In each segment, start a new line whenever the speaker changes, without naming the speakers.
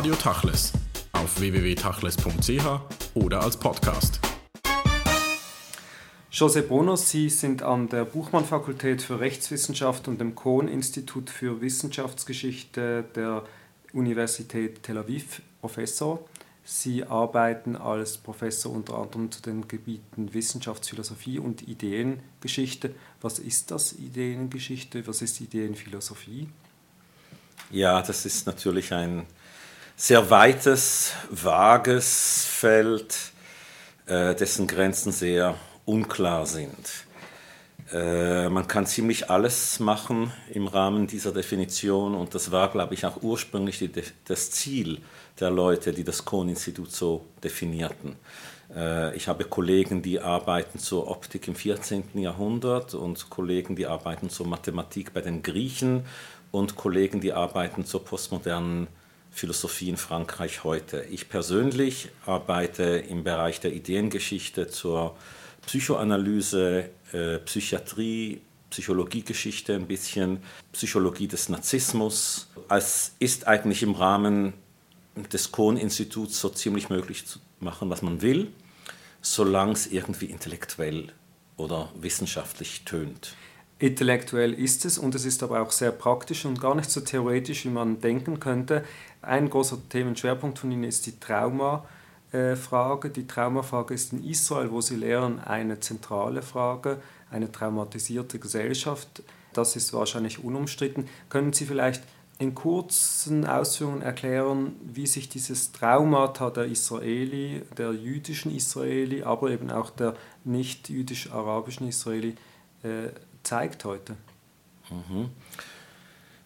Radio Tachles auf www.tachles.ch oder als Podcast.
José Bono, Sie sind an der Buchmann-Fakultät für Rechtswissenschaft und dem Kohn-Institut für Wissenschaftsgeschichte der Universität Tel Aviv Professor. Sie arbeiten als Professor unter anderem zu den Gebieten Wissenschaftsphilosophie und Ideengeschichte. Was ist das Ideengeschichte? Was ist Ideenphilosophie?
Ja, das ist natürlich ein sehr weites, vages Feld, äh, dessen Grenzen sehr unklar sind. Äh, man kann ziemlich alles machen im Rahmen dieser Definition und das war, glaube ich, auch ursprünglich die, das Ziel der Leute, die das Kohn-Institut so definierten. Äh, ich habe Kollegen, die arbeiten zur Optik im 14. Jahrhundert und Kollegen, die arbeiten zur Mathematik bei den Griechen und Kollegen, die arbeiten zur postmodernen Philosophie in Frankreich heute. Ich persönlich arbeite im Bereich der Ideengeschichte zur Psychoanalyse, äh, Psychiatrie, Psychologiegeschichte ein bisschen, Psychologie des Narzissmus. Es ist eigentlich im Rahmen des Kohn-Instituts so ziemlich möglich zu machen, was man will, solange es irgendwie intellektuell oder wissenschaftlich tönt.
Intellektuell ist es und es ist aber auch sehr praktisch und gar nicht so theoretisch, wie man denken könnte. Ein großer Themenschwerpunkt von Ihnen ist die Traumafrage. Die Traumafrage ist in Israel, wo Sie lehren, eine zentrale Frage, eine traumatisierte Gesellschaft. Das ist wahrscheinlich unumstritten. Können Sie vielleicht in kurzen Ausführungen erklären, wie sich dieses Traumata der Israeli, der jüdischen Israeli, aber eben auch der nicht jüdisch-arabischen Israeli äh, zeigt heute. Mhm.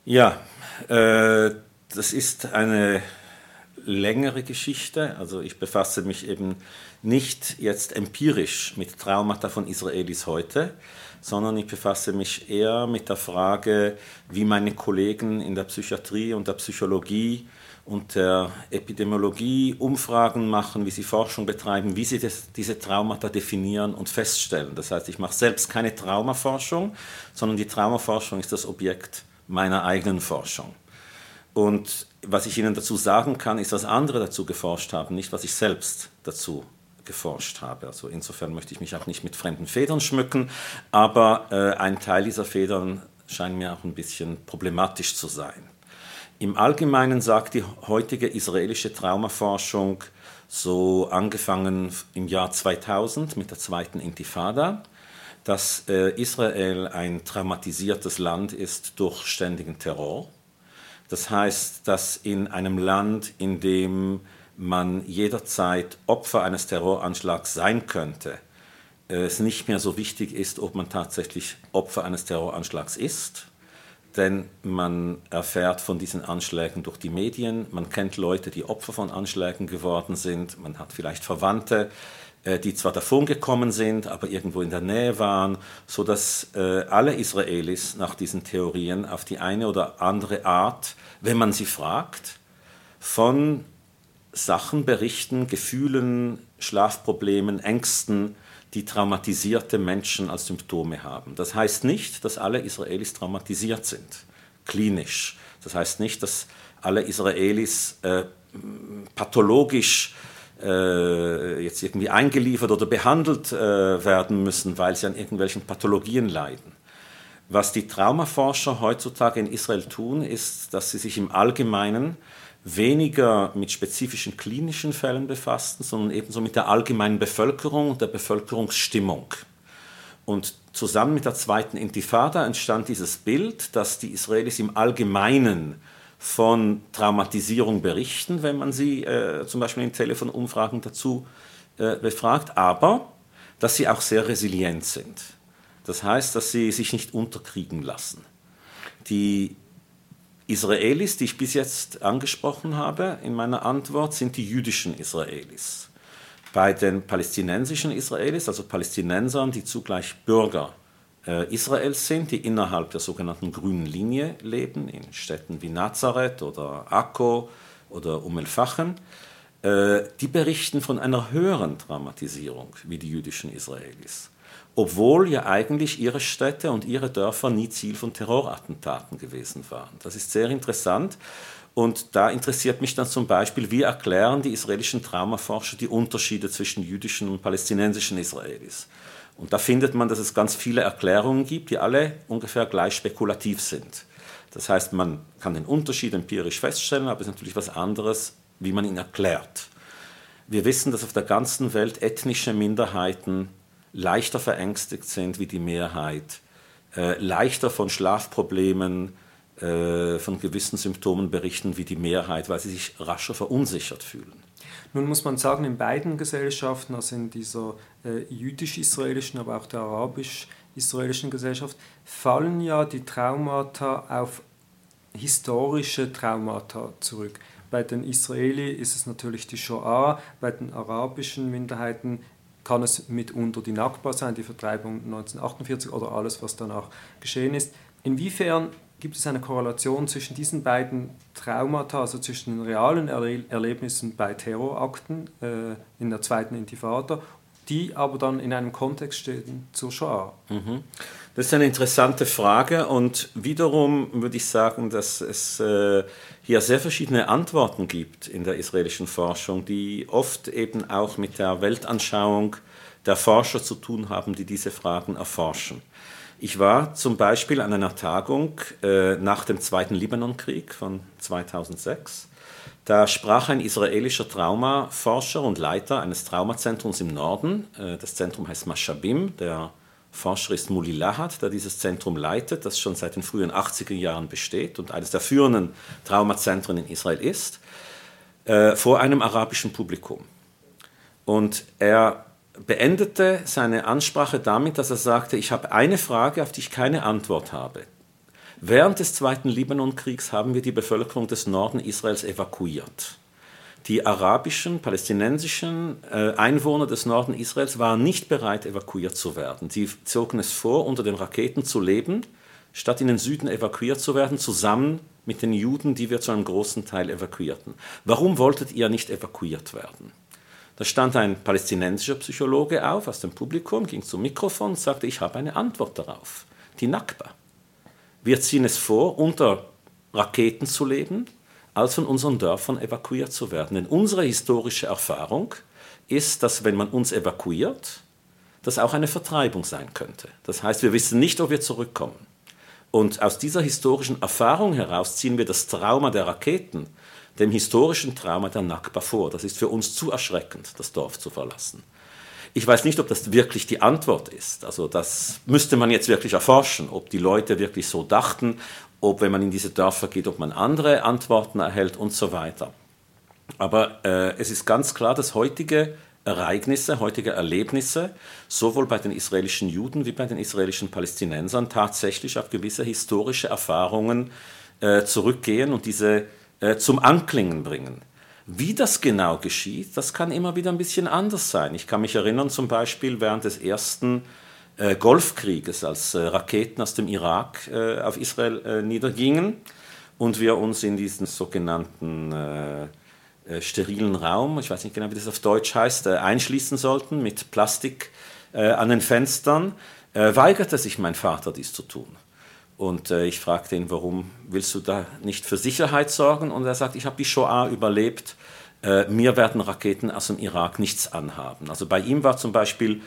Ja, äh, das ist eine längere Geschichte. Also ich befasse mich eben nicht jetzt empirisch mit Traumata von Israelis heute, sondern ich befasse mich eher mit der Frage, wie meine Kollegen in der Psychiatrie und der Psychologie und der Epidemiologie Umfragen machen, wie sie Forschung betreiben, wie sie das, diese Traumata definieren und feststellen. Das heißt, ich mache selbst keine Traumaforschung, sondern die Traumaforschung ist das Objekt meiner eigenen Forschung. Und was ich Ihnen dazu sagen kann, ist, was andere dazu geforscht haben, nicht was ich selbst dazu geforscht habe. Also insofern möchte ich mich auch nicht mit fremden Federn schmücken, aber äh, ein Teil dieser Federn scheint mir auch ein bisschen problematisch zu sein. Im Allgemeinen sagt die heutige israelische Traumaforschung, so angefangen im Jahr 2000 mit der zweiten Intifada, dass äh, Israel ein traumatisiertes Land ist durch ständigen Terror. Das heißt, dass in einem Land, in dem man jederzeit Opfer eines Terroranschlags sein könnte, es nicht mehr so wichtig ist, ob man tatsächlich Opfer eines Terroranschlags ist, denn man erfährt von diesen Anschlägen durch die Medien, man kennt Leute, die Opfer von Anschlägen geworden sind, man hat vielleicht Verwandte, äh, die zwar davongekommen sind, aber irgendwo in der Nähe waren, sodass äh, alle Israelis nach diesen Theorien auf die eine oder andere Art, wenn man sie fragt, von Sachen berichten, Gefühlen, Schlafproblemen, Ängsten, die traumatisierte Menschen als Symptome haben. Das heißt nicht, dass alle Israelis traumatisiert sind, klinisch. Das heißt nicht, dass alle Israelis äh, pathologisch äh, jetzt irgendwie eingeliefert oder behandelt äh, werden müssen, weil sie an irgendwelchen Pathologien leiden. Was die Traumaforscher heutzutage in Israel tun, ist, dass sie sich im Allgemeinen weniger mit spezifischen klinischen Fällen befassten, sondern ebenso mit der allgemeinen Bevölkerung und der Bevölkerungsstimmung. Und zusammen mit der zweiten Intifada entstand dieses Bild, dass die Israelis im Allgemeinen von Traumatisierung berichten, wenn man sie äh, zum Beispiel in Telefonumfragen dazu äh, befragt, aber dass sie auch sehr resilient sind. Das heißt, dass sie sich nicht unterkriegen lassen. Die Israelis, die ich bis jetzt angesprochen habe in meiner Antwort, sind die jüdischen Israelis. Bei den palästinensischen Israelis, also Palästinensern, die zugleich Bürger äh, Israels sind, die innerhalb der sogenannten grünen Linie leben, in Städten wie Nazareth oder Akko oder Um el-Fachem, äh, die berichten von einer höheren Dramatisierung wie die jüdischen Israelis. Obwohl ja eigentlich ihre Städte und ihre Dörfer nie Ziel von Terrorattentaten gewesen waren. Das ist sehr interessant. Und da interessiert mich dann zum Beispiel, wie erklären die israelischen Traumaforscher die Unterschiede zwischen jüdischen und palästinensischen Israelis. Und da findet man, dass es ganz viele Erklärungen gibt, die alle ungefähr gleich spekulativ sind. Das heißt, man kann den Unterschied empirisch feststellen, aber es ist natürlich was anderes, wie man ihn erklärt. Wir wissen, dass auf der ganzen Welt ethnische Minderheiten leichter verängstigt sind wie die Mehrheit, äh, leichter von Schlafproblemen, äh, von gewissen Symptomen berichten wie die Mehrheit, weil sie sich rascher verunsichert fühlen.
Nun muss man sagen, in beiden Gesellschaften, also in dieser äh, jüdisch-israelischen, aber auch der arabisch-israelischen Gesellschaft, fallen ja die Traumata auf historische Traumata zurück. Bei den Israeli ist es natürlich die Shoah, bei den arabischen Minderheiten kann es mitunter die Nakba sein, die Vertreibung 1948 oder alles, was danach geschehen ist. Inwiefern gibt es eine Korrelation zwischen diesen beiden Traumata, also zwischen den realen Erle Erlebnissen bei Terrorakten äh, in der zweiten Intifada, die aber dann in einem Kontext stehen zur Shoah?
Mhm. Das ist eine interessante Frage und wiederum würde ich sagen, dass es äh, hier sehr verschiedene Antworten gibt in der israelischen Forschung, die oft eben auch mit der Weltanschauung der Forscher zu tun haben, die diese Fragen erforschen. Ich war zum Beispiel an einer Tagung äh, nach dem Zweiten Libanonkrieg von 2006. Da sprach ein israelischer Traumaforscher und Leiter eines Traumazentrums im Norden. Äh, das Zentrum heißt Mashabim. Der Forscher ist Muli Lahat, der dieses Zentrum leitet, das schon seit den frühen 80er Jahren besteht und eines der führenden Traumazentren in Israel ist, äh, vor einem arabischen Publikum. Und er beendete seine Ansprache damit, dass er sagte, ich habe eine Frage, auf die ich keine Antwort habe. Während des Zweiten Libanonkriegs haben wir die Bevölkerung des Norden Israels evakuiert. Die arabischen, palästinensischen äh, Einwohner des Norden Israels waren nicht bereit, evakuiert zu werden. Sie zogen es vor, unter den Raketen zu leben, statt in den Süden evakuiert zu werden, zusammen mit den Juden, die wir zu einem großen Teil evakuierten. Warum wolltet ihr nicht evakuiert werden? Da stand ein palästinensischer Psychologe auf aus dem Publikum, ging zum Mikrofon und sagte, ich habe eine Antwort darauf. Die Nakba. Wir ziehen es vor, unter Raketen zu leben, als von unseren Dörfern evakuiert zu werden. Denn unsere historische Erfahrung ist, dass wenn man uns evakuiert, das auch eine Vertreibung sein könnte. Das heißt, wir wissen nicht, ob wir zurückkommen. Und aus dieser historischen Erfahrung heraus ziehen wir das Trauma der Raketen dem historischen Trauma der Nakba vor. Das ist für uns zu erschreckend, das Dorf zu verlassen. Ich weiß nicht, ob das wirklich die Antwort ist. Also das müsste man jetzt wirklich erforschen, ob die Leute wirklich so dachten, ob wenn man in diese Dörfer geht, ob man andere Antworten erhält und so weiter. Aber äh, es ist ganz klar, dass heutige Ereignisse, heutige Erlebnisse, sowohl bei den israelischen Juden wie bei den israelischen Palästinensern tatsächlich auf gewisse historische Erfahrungen äh, zurückgehen und diese äh, zum Anklingen bringen. Wie das genau geschieht, das kann immer wieder ein bisschen anders sein. Ich kann mich erinnern zum Beispiel während des ersten äh, Golfkrieges, als äh, Raketen aus dem Irak äh, auf Israel äh, niedergingen und wir uns in diesen sogenannten äh, sterilen Raum, ich weiß nicht genau, wie das auf Deutsch heißt, einschließen sollten mit Plastik an den Fenstern, weigerte sich mein Vater dies zu tun. Und äh, ich fragte ihn, warum willst du da nicht für Sicherheit sorgen? Und er sagt, ich habe die Shoah überlebt äh, mir werden Raketen aus dem Irak nichts anhaben. Also bei ihm war zum Beispiel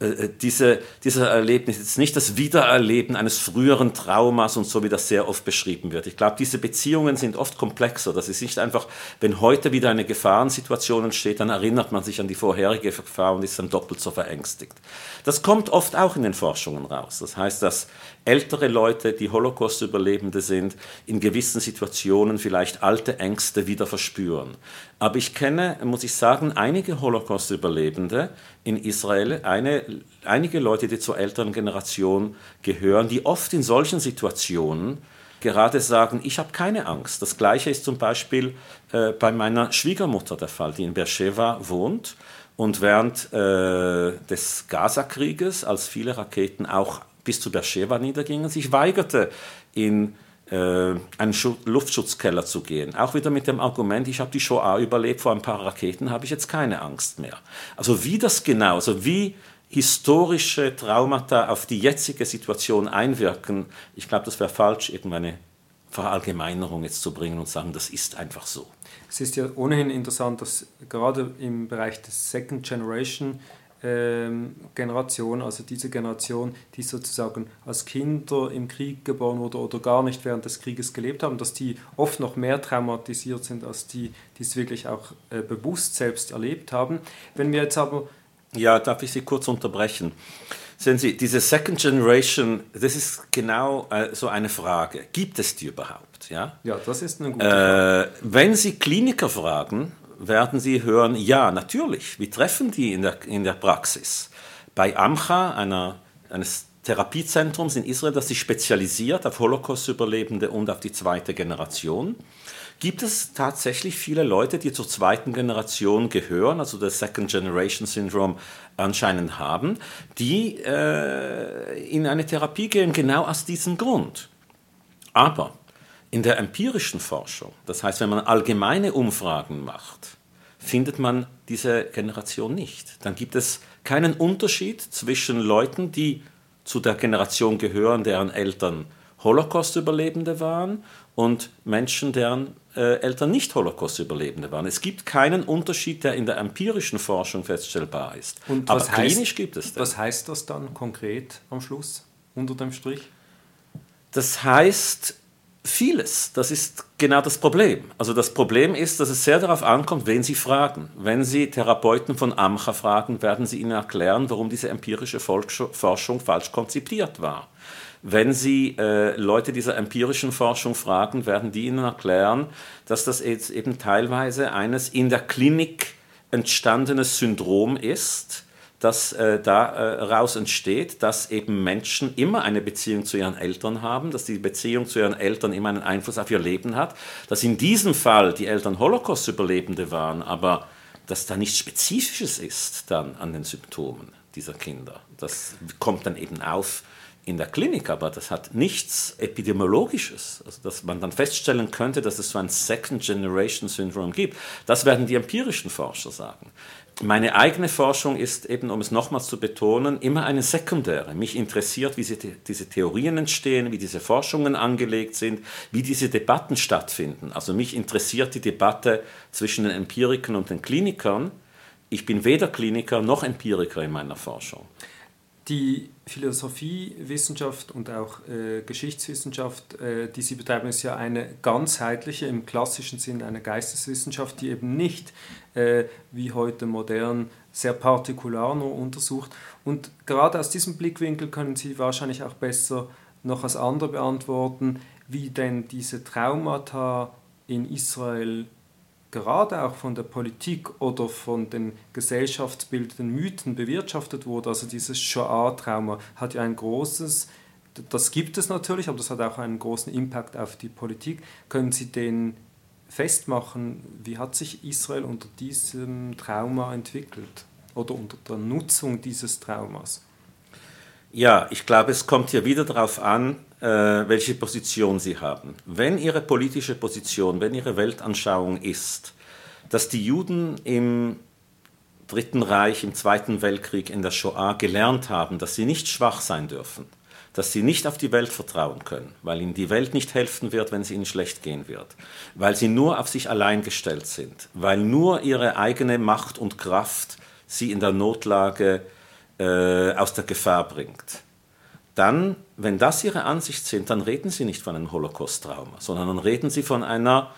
äh, äh diese, dieses Erlebnis jetzt nicht das Wiedererleben eines früheren Traumas und so, wie das sehr oft beschrieben wird. Ich glaube, diese Beziehungen sind oft komplexer. Das ist nicht einfach, wenn heute wieder eine Gefahrensituation entsteht, dann erinnert man sich an die vorherige Gefahr und ist dann doppelt so verängstigt. Das kommt oft auch in den Forschungen raus. Das heißt, dass ältere Leute, die Holocaust-Überlebende sind, in gewissen Situationen vielleicht alte Ängste wieder verspüren. Aber ich kenne, muss ich sagen, einige Holocaust-Überlebende in Israel, eine, einige Leute, die zur älteren Generation gehören, die oft in solchen Situationen gerade sagen, ich habe keine Angst. Das gleiche ist zum Beispiel äh, bei meiner Schwiegermutter der Fall, die in Beersheba wohnt und während äh, des Gaza-Krieges, als viele Raketen auch bis zu Beersheba niedergingen, sich weigerte, in einen Luftschutzkeller zu gehen. Auch wieder mit dem Argument, ich habe die Shoah überlebt, vor ein paar Raketen habe ich jetzt keine Angst mehr. Also wie das genau, also wie historische Traumata auf die jetzige Situation einwirken, ich glaube, das wäre falsch, irgendeine Verallgemeinerung jetzt zu bringen und sagen, das ist einfach so.
Es ist ja ohnehin interessant, dass gerade im Bereich des Second Generation Generation, also diese Generation, die sozusagen als Kinder im Krieg geboren wurde oder gar nicht während des Krieges gelebt haben, dass die oft noch mehr traumatisiert sind als die, die es wirklich auch äh, bewusst selbst erlebt haben. Wenn wir jetzt aber...
Ja, darf ich Sie kurz unterbrechen? Sehen Sie, diese Second Generation, das ist genau äh, so eine Frage. Gibt es die überhaupt?
Ja, ja das ist eine gute Frage.
Äh, wenn Sie Kliniker fragen, werden Sie hören, ja, natürlich, wir treffen die in der, in der Praxis. Bei Amcha, einer, eines Therapiezentrums in Israel, das sich spezialisiert auf Holocaust-Überlebende und auf die zweite Generation, gibt es tatsächlich viele Leute, die zur zweiten Generation gehören, also das Second Generation Syndrome anscheinend haben, die äh, in eine Therapie gehen, genau aus diesem Grund. Aber in der empirischen Forschung, das heißt, wenn man allgemeine Umfragen macht, findet man diese Generation nicht. Dann gibt es keinen Unterschied zwischen Leuten, die zu der Generation gehören, deren Eltern Holocaust-Überlebende waren und Menschen, deren äh, Eltern nicht Holocaust-Überlebende waren. Es gibt keinen Unterschied, der in der empirischen Forschung feststellbar ist.
Und Aber klinisch heißt, gibt es das. Was heißt das dann konkret am Schluss, unter dem Strich?
Das heißt, Vieles, das ist genau das Problem. Also das Problem ist, dass es sehr darauf ankommt, wen Sie fragen. Wenn Sie Therapeuten von Amcha fragen, werden sie Ihnen erklären, warum diese empirische Forschung falsch konzipiert war. Wenn Sie äh, Leute dieser empirischen Forschung fragen, werden die Ihnen erklären, dass das jetzt eben teilweise eines in der Klinik entstandenes Syndrom ist, das äh, daraus äh, entsteht, dass eben Menschen immer eine Beziehung zu ihren Eltern haben, dass die Beziehung zu ihren Eltern immer einen Einfluss auf ihr Leben hat, dass in diesem Fall die Eltern Holocaust-Überlebende waren, aber dass da nichts Spezifisches ist dann an den Symptomen dieser Kinder. Das kommt dann eben auf in der Klinik, aber das hat nichts Epidemiologisches, also dass man dann feststellen könnte, dass es so ein Second-Generation-Syndrom gibt. Das werden die empirischen Forscher sagen. Meine eigene Forschung ist eben, um es nochmals zu betonen, immer eine sekundäre. Mich interessiert, wie diese Theorien entstehen, wie diese Forschungen angelegt sind, wie diese Debatten stattfinden. Also mich interessiert die Debatte zwischen den Empirikern und den Klinikern. Ich bin weder Kliniker noch Empiriker in meiner Forschung.
Die Philosophiewissenschaft und auch äh, Geschichtswissenschaft, äh, die Sie betreiben, ist ja eine ganzheitliche, im klassischen Sinn eine Geisteswissenschaft, die eben nicht äh, wie heute modern sehr partikular nur untersucht. Und gerade aus diesem Blickwinkel können Sie wahrscheinlich auch besser noch als andere beantworten, wie denn diese Traumata in Israel gerade auch von der Politik oder von den gesellschaftsbildenden Mythen bewirtschaftet wurde. Also dieses Shoah-Trauma hat ja ein großes, das gibt es natürlich, aber das hat auch einen großen Impact auf die Politik. Können Sie den festmachen, wie hat sich Israel unter diesem Trauma entwickelt oder unter der Nutzung dieses Traumas?
Ja, ich glaube, es kommt hier wieder darauf an, welche Position Sie haben. Wenn Ihre politische Position, wenn Ihre Weltanschauung ist, dass die Juden im Dritten Reich, im Zweiten Weltkrieg, in der Shoah gelernt haben, dass sie nicht schwach sein dürfen, dass sie nicht auf die Welt vertrauen können, weil ihnen die Welt nicht helfen wird, wenn es ihnen schlecht gehen wird, weil sie nur auf sich allein gestellt sind, weil nur ihre eigene Macht und Kraft sie in der Notlage äh, aus der Gefahr bringt. Dann, wenn das Ihre Ansicht sind, dann reden Sie nicht von einem Holocaust-Trauma, sondern dann reden Sie von einer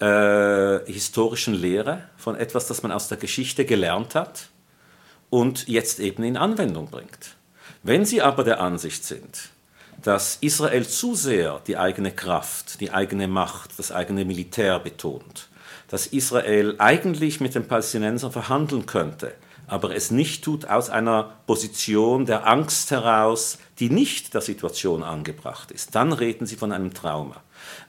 äh, historischen Lehre, von etwas, das man aus der Geschichte gelernt hat und jetzt eben in Anwendung bringt. Wenn Sie aber der Ansicht sind, dass Israel zu sehr die eigene Kraft, die eigene Macht, das eigene Militär betont, dass Israel eigentlich mit den Palästinensern verhandeln könnte, aber es nicht tut aus einer Position der Angst heraus, die nicht der Situation angebracht ist, dann reden Sie von einem Trauma.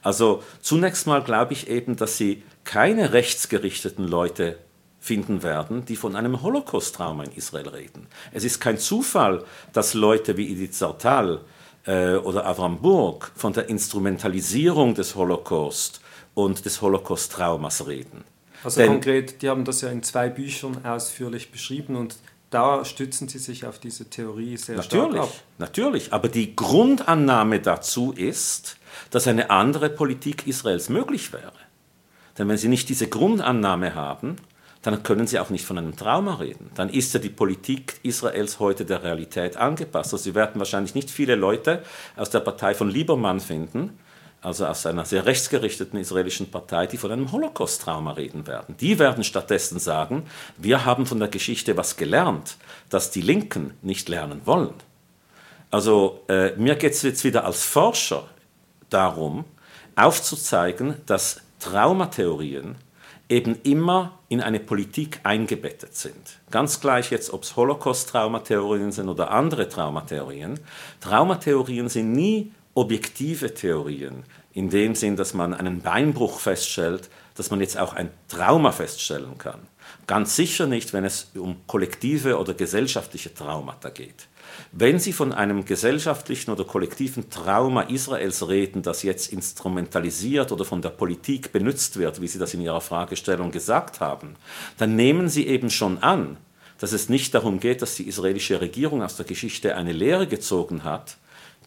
Also zunächst mal glaube ich eben, dass Sie keine rechtsgerichteten Leute finden werden, die von einem Holocaust-Trauma in Israel reden. Es ist kein Zufall, dass Leute wie Edith Sartal äh, oder Avram Burg von der Instrumentalisierung des Holocaust und des Holocaust-Traumas reden.
Also Denn, konkret, die haben das ja in zwei Büchern ausführlich beschrieben und da stützen Sie sich auf diese Theorie sehr
natürlich,
stark ab.
Natürlich, aber die Grundannahme dazu ist, dass eine andere Politik Israels möglich wäre. Denn wenn Sie nicht diese Grundannahme haben, dann können Sie auch nicht von einem Trauma reden. Dann ist ja die Politik Israels heute der Realität angepasst. Also Sie werden wahrscheinlich nicht viele Leute aus der Partei von Liebermann finden, also aus einer sehr rechtsgerichteten israelischen Partei, die von einem Holocaust-Trauma reden werden. Die werden stattdessen sagen, wir haben von der Geschichte was gelernt, das die Linken nicht lernen wollen. Also äh, mir geht es jetzt wieder als Forscher darum, aufzuzeigen, dass Traumatheorien eben immer in eine Politik eingebettet sind. Ganz gleich jetzt, ob es Holocaust-Traumatheorien sind oder andere Traumatheorien. Traumatheorien sind nie objektive Theorien, in dem Sinn, dass man einen Beinbruch feststellt, dass man jetzt auch ein Trauma feststellen kann. Ganz sicher nicht, wenn es um kollektive oder gesellschaftliche Traumata geht. Wenn Sie von einem gesellschaftlichen oder kollektiven Trauma Israels reden, das jetzt instrumentalisiert oder von der Politik benutzt wird, wie Sie das in Ihrer Fragestellung gesagt haben, dann nehmen Sie eben schon an, dass es nicht darum geht, dass die israelische Regierung aus der Geschichte eine Lehre gezogen hat,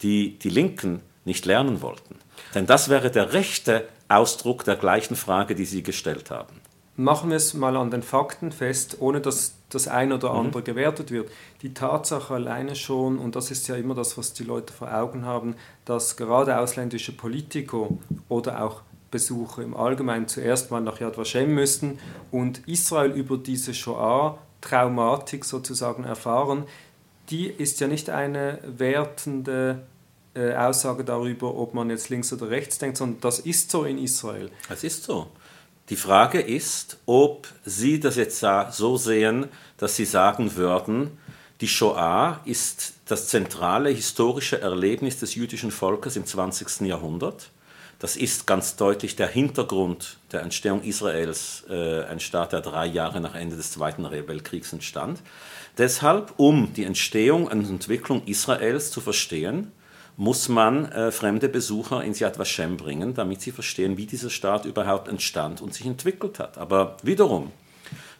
die die Linken nicht lernen wollten. Denn das wäre der rechte Ausdruck der gleichen Frage, die Sie gestellt haben.
Machen wir es mal an den Fakten fest, ohne dass das ein oder
Mhm.
andere gewertet wird. Die Tatsache alleine schon, und das ist ja immer das, was die Leute vor Augen haben, dass gerade ausländische Politiker oder auch Besucher im Allgemeinen zuerst mal nach Yad Vashem müssten und Israel über diese Shoah-Traumatik sozusagen erfahren, die ist ja nicht eine wertende äh, Aussage darüber, ob man jetzt links oder rechts denkt, sondern das ist so in Israel.
Es ist so. Die Frage ist, ob Sie das jetzt so sehen, dass Sie sagen würden, die Shoah ist das zentrale historische Erlebnis des jüdischen Volkes im 20. Jahrhundert. Das ist ganz deutlich der Hintergrund der Entstehung Israels, äh, ein Staat, der drei Jahre nach Ende des Zweiten Weltkriegs entstand. Deshalb, um die Entstehung und Entwicklung Israels zu verstehen, muss man äh, fremde Besucher ins Yad Vashem bringen, damit sie verstehen, wie dieser Staat überhaupt entstand und sich entwickelt hat. Aber wiederum,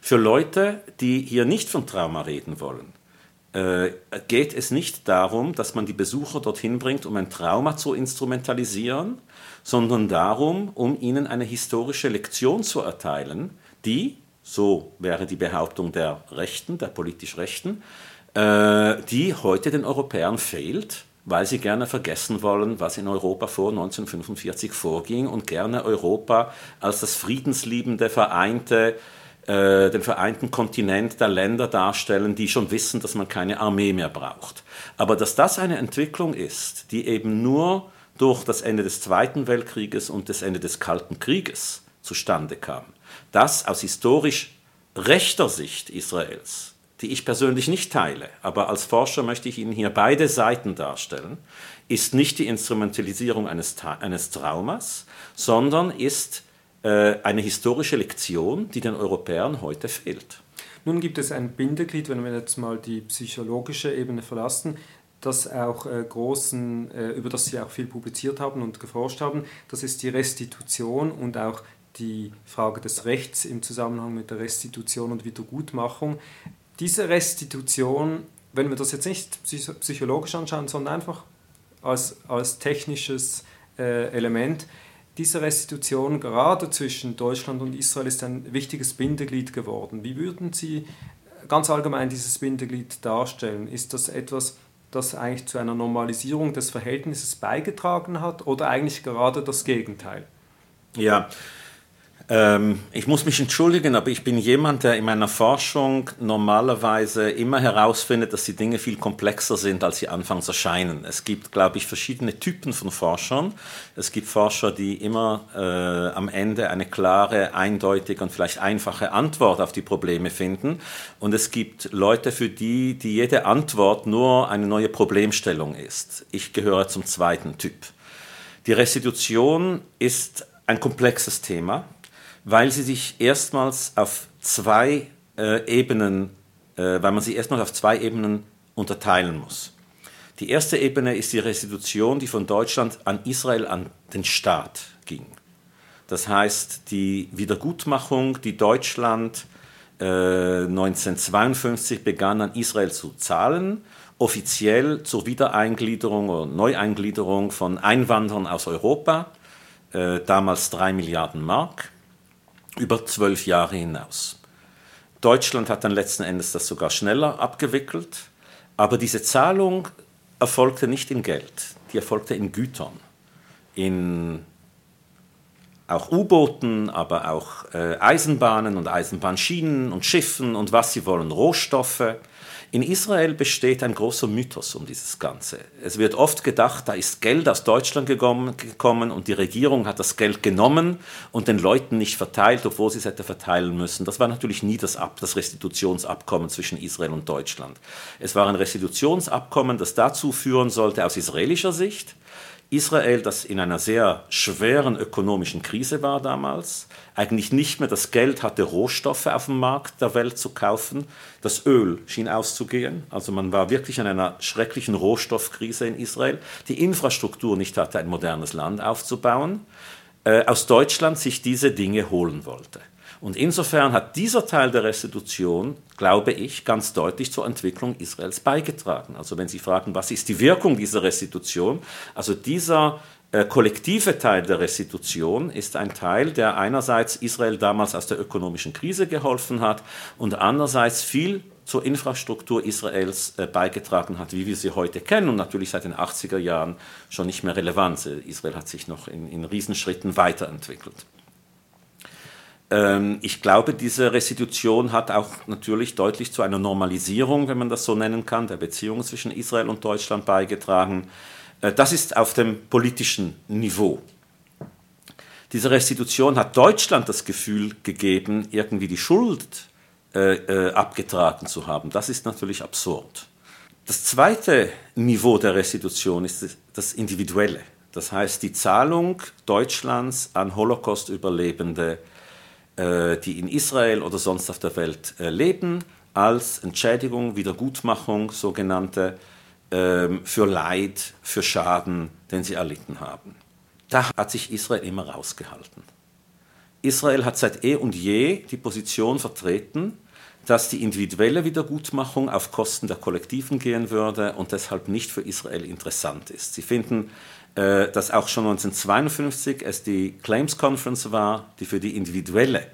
für Leute, die hier nicht von Trauma reden wollen, äh, geht es nicht darum, dass man die Besucher dorthin bringt, um ein Trauma zu instrumentalisieren, sondern darum, um ihnen eine historische Lektion zu erteilen, die, so wäre die Behauptung der Rechten, der politisch Rechten, äh, die heute den Europäern fehlt, weil sie gerne vergessen wollen, was in Europa vor 1945 vorging und gerne Europa als das friedensliebende, vereinte, äh, den vereinten Kontinent der Länder darstellen, die schon wissen, dass man keine Armee mehr braucht. Aber dass das eine Entwicklung ist, die eben nur durch das Ende des Zweiten Weltkrieges und das Ende des Kalten Krieges zustande kam, das aus historisch rechter Sicht Israels die ich persönlich nicht teile, aber als Forscher möchte ich Ihnen hier beide Seiten darstellen, ist nicht die Instrumentalisierung eines, eines Traumas, sondern ist äh, eine historische Lektion, die den Europäern heute fehlt.
Nun gibt es ein Bindeglied, wenn wir jetzt mal die psychologische Ebene verlassen, das auch äh, großen, äh, über das Sie auch viel publiziert haben und geforscht haben. Das ist die Restitution und auch die Frage des Rechts im Zusammenhang mit der Restitution und Wiedergutmachung diese Restitution, wenn wir das jetzt nicht psychologisch anschauen, sondern einfach als, als technisches äh, Element, diese Restitution gerade zwischen Deutschland und Israel ist ein wichtiges Bindeglied geworden. Wie würden Sie ganz allgemein dieses Bindeglied darstellen? Ist das etwas, das eigentlich zu einer Normalisierung des Verhältnisses beigetragen hat oder eigentlich gerade das Gegenteil?
Ja, ähm, ich muss mich entschuldigen, aber ich bin jemand, der in meiner Forschung normalerweise immer herausfindet, dass die Dinge viel komplexer sind, als sie anfangs erscheinen. Es gibt, glaube ich, verschiedene Typen von Forschern. Es gibt Forscher, die immer äh, am Ende eine klare, eindeutige und vielleicht einfache Antwort auf die Probleme finden. Und es gibt Leute, für die, die jede Antwort nur eine neue Problemstellung ist. Ich gehöre zum zweiten Typ. Die Restitution ist ein komplexes Thema weil sie sich erstmals auf zwei äh, Ebenen, äh, weil man sie erstmals auf zwei Ebenen unterteilen muss. Die erste Ebene ist die Restitution, die von Deutschland an Israel, an den Staat ging. Das heißt, die Wiedergutmachung, die Deutschland 1952 begann an Israel zu zahlen, offiziell zur Wiedereingliederung oder Neueingliederung von Einwanderern aus Europa, damals 3 Milliarden Mark, über zwölf Jahre hinaus. Deutschland hat dann letzten Endes das sogar schneller abgewickelt, aber diese Zahlung erfolgte nicht in Geld, die erfolgte in Gütern, in auch U-Booten, aber auch äh, Eisenbahnen und Eisenbahnschienen und Schiffen und was sie wollen, Rohstoffe. In Israel besteht ein großer Mythos um dieses Ganze. Es wird oft gedacht, da ist Geld aus Deutschland gekommen und die Regierung hat das Geld genommen und den Leuten nicht verteilt, obwohl sie es hätte verteilen müssen. Das war natürlich nie das, Ab das Restitutionsabkommen zwischen Israel und Deutschland. Es war ein Restitutionsabkommen, das dazu führen sollte, aus israelischer Sicht, Israel, das in einer sehr schweren ökonomischen Krise war damals, eigentlich nicht mehr das Geld hatte, Rohstoffe auf dem Markt der Welt zu kaufen. Das Öl schien auszugehen. Also man war wirklich in einer schrecklichen Rohstoffkrise in Israel. Die Infrastruktur nicht hatte, ein modernes Land aufzubauen. Äh, aus Deutschland sich diese Dinge holen wollte. Und insofern hat dieser Teil der Restitution, glaube ich, ganz deutlich zur Entwicklung Israels beigetragen. Also wenn Sie fragen, was ist die Wirkung dieser Restitution, also dieser äh, kollektive Teil der Restitution ist ein Teil, der einerseits Israel damals aus der ökonomischen Krise geholfen hat und andererseits viel zur Infrastruktur Israels äh, beigetragen hat, wie wir sie heute kennen und natürlich seit den 80er Jahren schon nicht mehr relevant. Israel hat sich noch in, in Riesenschritten weiterentwickelt. Ähm, ich glaube, diese Restitution hat auch natürlich deutlich zu einer Normalisierung, wenn man das so nennen kann, der Beziehungen zwischen Israel und Deutschland beigetragen. Äh, das ist auf dem politischen Niveau. Diese Restitution hat Deutschland das Gefühl gegeben, irgendwie die Schuld äh, äh, abgetragen zu haben. Das ist natürlich absurd. Das zweite Niveau der Restitution ist das individuelle. Das heißt die Zahlung Deutschlands an Holocaust-Überlebende die in Israel oder sonst auf der Welt äh, leben, als Entschädigung, Wiedergutmachung, sogenannte, ähm, für Leid, für Schaden, den sie erlitten haben. Da hat sich Israel immer rausgehalten. Israel hat seit eh und je die Position vertreten, dass die individuelle Wiedergutmachung auf Kosten der Kollektiven gehen würde und deshalb nicht für Israel interessant ist. Sie finden äh, dass auch schon 1952 es die Claims Conference war, die für die individuelle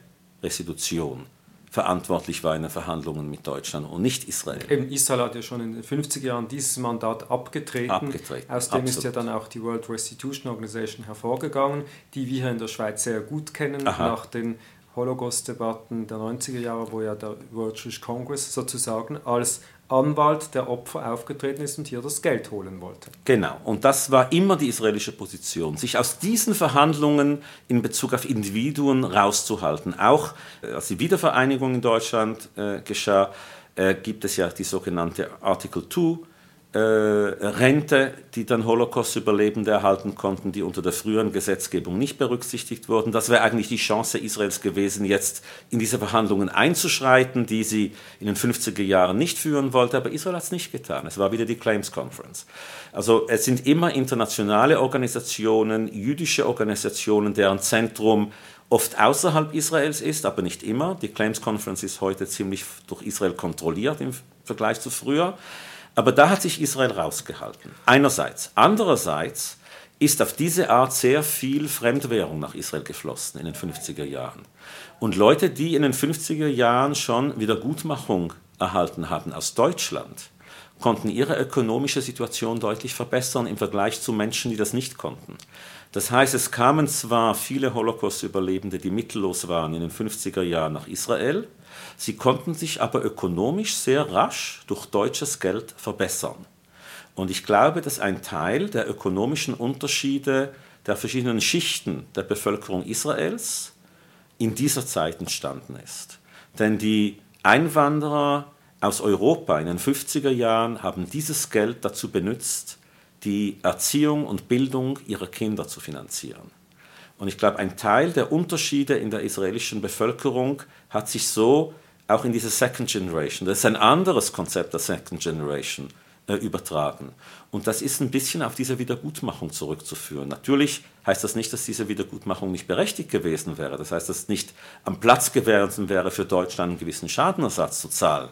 Restitution verantwortlich war in den Verhandlungen mit Deutschland und nicht Israel.
Eben Israel hat ja schon in den 50er Jahren dieses Mandat abgetreten. abgetreten Aus dem Absolut. ist ja dann auch die World Restitution Organization hervorgegangen, die wir hier in der Schweiz sehr gut kennen, Aha. nach den Holocaust-Debatten der 90er Jahre, wo ja der World Jewish Congress sozusagen als Anwalt der Opfer aufgetreten ist und hier das Geld holen wollte.
Genau, und das war immer die israelische Position, sich aus diesen Verhandlungen in Bezug auf Individuen rauszuhalten. Auch äh, als die Wiedervereinigung in Deutschland äh, geschah, äh, gibt es ja die sogenannte Article 2 äh, Rente, die dann Holocaust-Überlebende erhalten konnten, die unter der früheren Gesetzgebung nicht berücksichtigt wurden. Das wäre eigentlich die Chance Israels gewesen, jetzt in diese Verhandlungen einzuschreiten, die sie in den 50er Jahren nicht führen wollte, aber Israel hat es nicht getan. Es war wieder die Claims Conference. Also es sind immer internationale Organisationen, jüdische Organisationen, deren Zentrum oft außerhalb Israels ist, aber nicht immer. Die Claims Conference ist heute ziemlich durch Israel kontrolliert im Vergleich zu früher. Aber da hat sich Israel rausgehalten. Einerseits. Andererseits ist auf diese Art sehr viel Fremdwährung nach Israel geflossen in den 50er Jahren. Und Leute, die in den 50er Jahren schon Wiedergutmachung erhalten haben aus Deutschland, konnten ihre ökonomische Situation deutlich verbessern im Vergleich zu Menschen, die das nicht konnten. Das heißt, es kamen zwar viele Holocaust-Überlebende, die mittellos waren in den 50er Jahren nach Israel, Sie konnten sich aber ökonomisch sehr rasch durch deutsches Geld verbessern. Und ich glaube, dass ein Teil der ökonomischen Unterschiede der verschiedenen Schichten der Bevölkerung Israels in dieser Zeit entstanden ist. Denn die Einwanderer aus Europa in den 50er Jahren haben dieses Geld dazu benutzt, die Erziehung und Bildung ihrer Kinder zu finanzieren. Und ich glaube, ein Teil der Unterschiede in der israelischen Bevölkerung hat sich so auch in diese Second Generation, das ist ein anderes Konzept der Second Generation, äh, übertragen. Und das ist ein bisschen auf diese Wiedergutmachung zurückzuführen. Natürlich heißt das nicht, dass diese Wiedergutmachung nicht berechtigt gewesen wäre. Das heißt, dass es nicht am Platz gewesen wäre, für Deutschland einen gewissen Schadenersatz zu zahlen.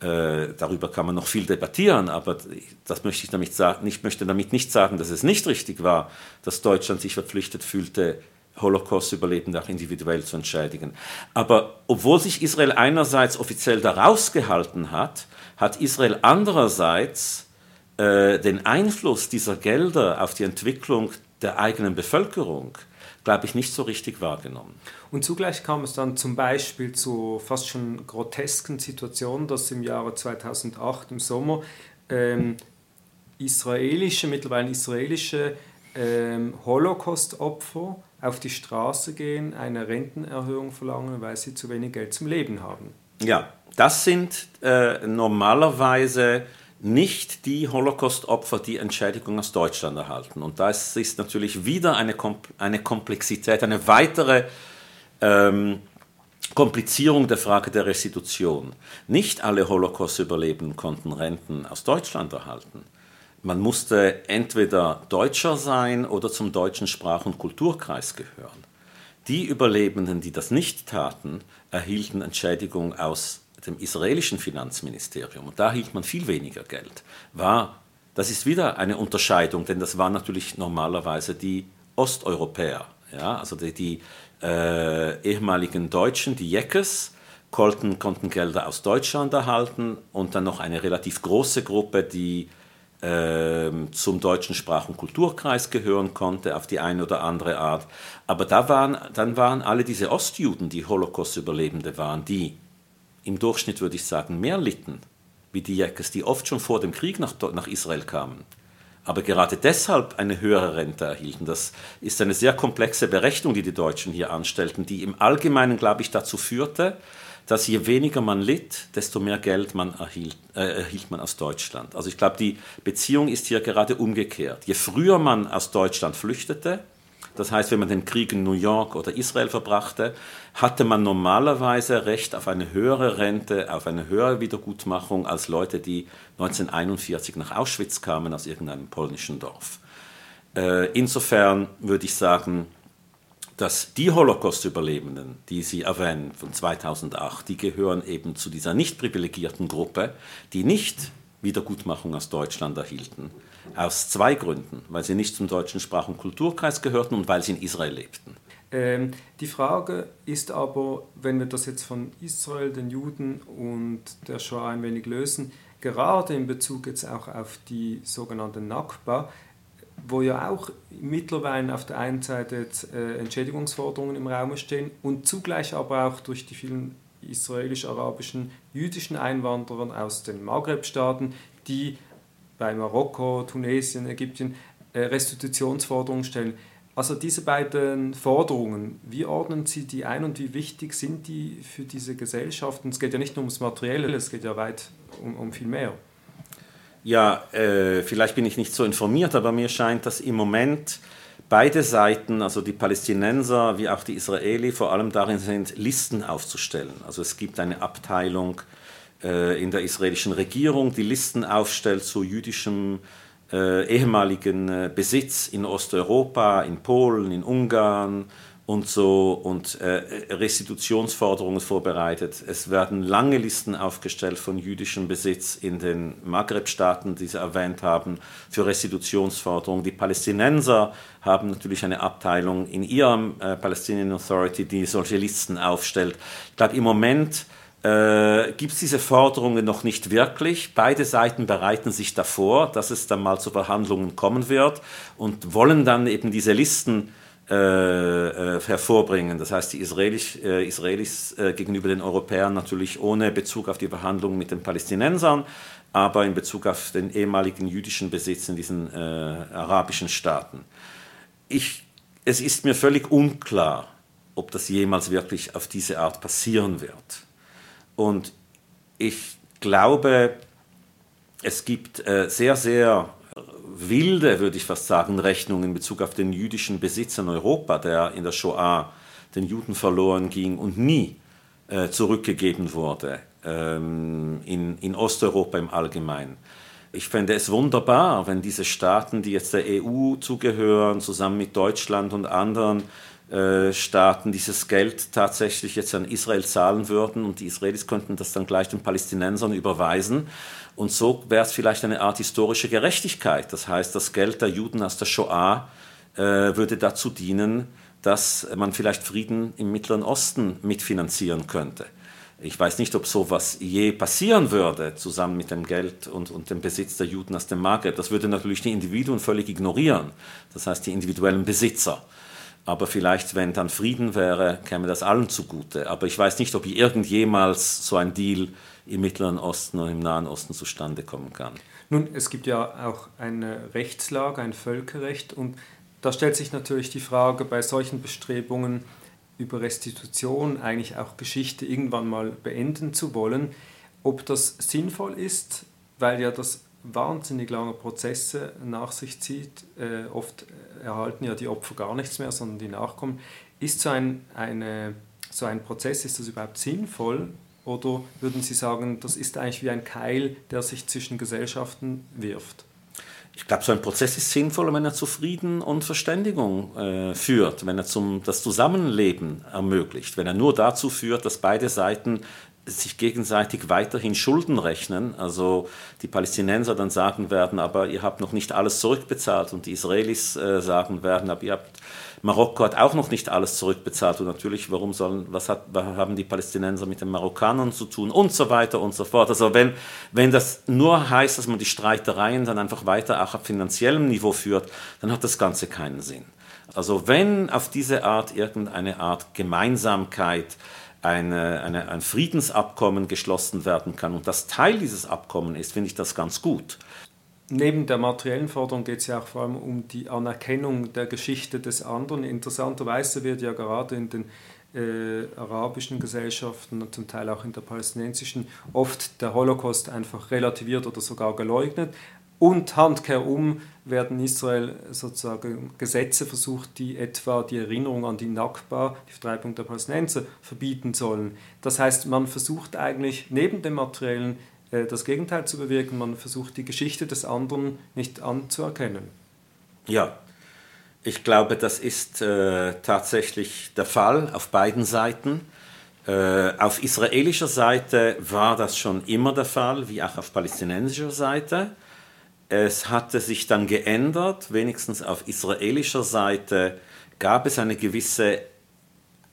Äh, darüber kann man noch viel debattieren, aber das möchte ich damit sagen. Ich möchte damit nicht sagen, dass es nicht richtig war, dass Deutschland sich verpflichtet fühlte, Holocaust-Überlebende auch individuell zu entschädigen. Aber obwohl sich Israel einerseits offiziell daraus gehalten hat, hat Israel andererseits äh, den Einfluss dieser Gelder auf die Entwicklung der eigenen Bevölkerung, glaube ich, nicht so richtig wahrgenommen.
Und zugleich kam es dann zum Beispiel zu fast schon grotesken Situationen, dass im Jahre 2008 im Sommer ähm, israelische, mittlerweile israelische ähm, Holocaust-Opfer auf die Straße gehen, eine Rentenerhöhung verlangen, weil sie zu wenig Geld zum Leben haben.
Ja, das sind äh, normalerweise nicht die Holocaust-Opfer, die Entschädigung aus Deutschland erhalten. Und das ist natürlich wieder eine, eine Komplexität, eine weitere ähm, Komplizierung der Frage der Restitution. Nicht alle Holocaust-Überlebenden konnten Renten aus Deutschland erhalten. Man musste entweder Deutscher sein oder zum deutschen Sprach- und Kulturkreis gehören. Die Überlebenden, die das nicht taten, erhielten Entschädigung aus dem israelischen Finanzministerium. Und da hielt man viel weniger Geld. War, das ist wieder eine Unterscheidung, denn das waren natürlich normalerweise die Osteuropäer, ja, also die, die äh, ehemaligen Deutschen, die Jeckes, konnten, konnten Gelder aus Deutschland erhalten und dann noch eine relativ große Gruppe, die ähm, zum deutschen Sprach- und Kulturkreis gehören konnte, auf die eine oder andere Art. Aber da waren, dann waren alle diese Ostjuden, die Holocaust-Überlebende waren, die im Durchschnitt, würde ich sagen, mehr litten, wie die Jäckes, die oft schon vor dem Krieg nach, nach Israel kamen. Aber gerade deshalb eine höhere Rente erhielten. Das ist eine sehr komplexe Berechnung, die die Deutschen hier anstellten, die im Allgemeinen, glaube ich, dazu führte, dass je weniger man litt, desto mehr Geld man erhielt, äh, erhielt man aus Deutschland. Also ich glaube, die Beziehung ist hier gerade umgekehrt. Je früher man aus Deutschland flüchtete, das heißt, wenn man den Krieg in New York oder Israel verbrachte, hatte man normalerweise Recht auf eine höhere Rente, auf eine höhere Wiedergutmachung als Leute, die 1941 nach Auschwitz kamen aus irgendeinem polnischen Dorf. Äh, insofern würde ich sagen, dass die Holocaust-Überlebenden, die Sie erwähnen von 2008, die gehören eben zu dieser nicht privilegierten Gruppe, die nicht Wiedergutmachung aus Deutschland erhielten. Aus zwei Gründen, weil sie nicht zum deutschen Sprach- und Kulturkreis gehörten und weil sie in Israel lebten.
Ähm, die Frage ist aber, wenn wir das jetzt von Israel, den Juden und der Shoah ein wenig lösen, gerade in Bezug jetzt auch auf die sogenannte Nakba, wo ja auch mittlerweile auf der einen Seite jetzt, äh, Entschädigungsforderungen im Raum stehen und zugleich aber auch durch die vielen israelisch-arabischen jüdischen Einwanderern aus den Maghreb-Staaten, die bei Marokko, Tunesien, Ägypten äh, Restitutionsforderungen stellen. Also diese beiden Forderungen, wie ordnen Sie die ein und wie wichtig sind die für diese Gesellschaften? Es geht ja nicht nur ums Materielle, es geht ja weit um, um viel mehr.
Ja, äh, vielleicht bin ich nicht so informiert, aber mir scheint, dass im Moment beide Seiten, also die Palästinenser wie auch die Israeli, vor allem darin sind, Listen aufzustellen. Also es gibt eine Abteilung in der israelischen Regierung, die Listen aufstellt zu jüdischem äh, ehemaligen äh, Besitz in Osteuropa, in Polen, in Ungarn, und so und äh, Restitutionsforderungen vorbereitet. Es werden lange Listen aufgestellt von jüdischem Besitz in den Maghreb-Staaten, die Sie erwähnt haben, für Restitutionsforderungen. Die Palästinenser haben natürlich eine Abteilung in ihrem äh, Palestinian Authority, die solche Listen aufstellt. Ich glaube, im Moment äh, gibt es diese Forderungen noch nicht wirklich. Beide Seiten bereiten sich davor, dass es dann mal zu Verhandlungen kommen wird und wollen dann eben diese Listen äh, äh, hervorbringen. Das heißt, die Israelis, äh, Israelis äh, gegenüber den Europäern natürlich ohne Bezug auf die Verhandlungen mit den Palästinensern, aber in Bezug auf den ehemaligen jüdischen Besitz in diesen äh, arabischen Staaten. Ich, es ist mir völlig unklar, ob das jemals wirklich auf diese Art passieren wird. Und ich glaube, es gibt äh, sehr, sehr wilde, würde ich fast sagen, Rechnung in Bezug auf den jüdischen Besitz in Europa, der in der Shoah den Juden verloren ging und nie äh, zurückgegeben wurde, ähm, in, in Osteuropa im Allgemeinen. Ich fände es wunderbar, wenn diese Staaten, die jetzt der EU zugehören, zusammen mit Deutschland und anderen Staaten dieses Geld tatsächlich jetzt an Israel zahlen würden und die Israelis könnten das dann gleich den Palästinensern überweisen. Und so wäre es vielleicht eine Art historische Gerechtigkeit. Das heißt, das Geld der Juden aus der Shoah äh, würde dazu dienen, dass man vielleicht Frieden im Mittleren Osten mitfinanzieren könnte. Ich weiß nicht, ob sowas je passieren würde, zusammen mit dem Geld und, und dem Besitz der Juden aus dem Maghreb. Das würde natürlich die Individuen völlig ignorieren, das heißt die individuellen Besitzer. Aber vielleicht, wenn dann Frieden wäre, käme das allen zugute. Aber ich weiß nicht, ob irgendjemals so ein Deal im Mittleren Osten und im Nahen Osten zustande kommen kann.
Nun, es gibt ja auch eine Rechtslage, ein Völkerrecht und da stellt sich natürlich die Frage bei solchen Bestrebungen, über Restitution eigentlich auch Geschichte irgendwann mal beenden zu wollen, ob das sinnvoll ist, weil ja das wahnsinnig lange Prozesse nach sich zieht. Äh, oft erhalten ja die Opfer gar nichts mehr, sondern die Nachkommen. Ist so ein, eine, so ein Prozess, ist das überhaupt sinnvoll? Oder würden Sie sagen, das ist eigentlich wie ein Keil, der sich zwischen Gesellschaften wirft?
Ich glaube, so ein Prozess ist sinnvoll, wenn er zu Frieden und Verständigung äh, führt, wenn er zum, das Zusammenleben ermöglicht, wenn er nur dazu führt, dass beide Seiten sich gegenseitig weiterhin Schulden rechnen, also die Palästinenser dann sagen werden, aber ihr habt noch nicht alles zurückbezahlt und die Israelis äh, sagen werden, aber ihr habt Marokko hat auch noch nicht alles zurückbezahlt und natürlich, warum sollen, was, hat, was haben die Palästinenser mit den Marokkanern zu tun und so weiter und so fort. Also wenn, wenn das nur heißt, dass man die Streitereien dann einfach weiter auch auf finanziellem Niveau führt, dann hat das Ganze keinen Sinn. Also wenn auf diese Art irgendeine Art Gemeinsamkeit eine, eine, ein Friedensabkommen geschlossen werden kann und das Teil dieses Abkommens ist, finde ich das ganz gut.
Neben der materiellen Forderung geht es ja auch vor allem um die Anerkennung der Geschichte des anderen. Interessanterweise wird ja gerade in den äh, arabischen Gesellschaften und zum Teil auch in der palästinensischen oft der Holocaust einfach relativiert oder sogar geleugnet. Und handkehrum werden in Israel sozusagen Gesetze versucht, die etwa die Erinnerung an die Nakba, die Vertreibung der Palästinenser, verbieten sollen. Das heißt, man versucht eigentlich neben dem materiellen äh, das Gegenteil zu bewirken. Man versucht die Geschichte des anderen nicht anzuerkennen.
Ja, ich glaube, das ist äh, tatsächlich der Fall auf beiden Seiten. Äh, auf israelischer Seite war das schon immer der Fall, wie auch auf palästinensischer Seite. Es hatte sich dann geändert, wenigstens auf israelischer Seite gab es eine gewisse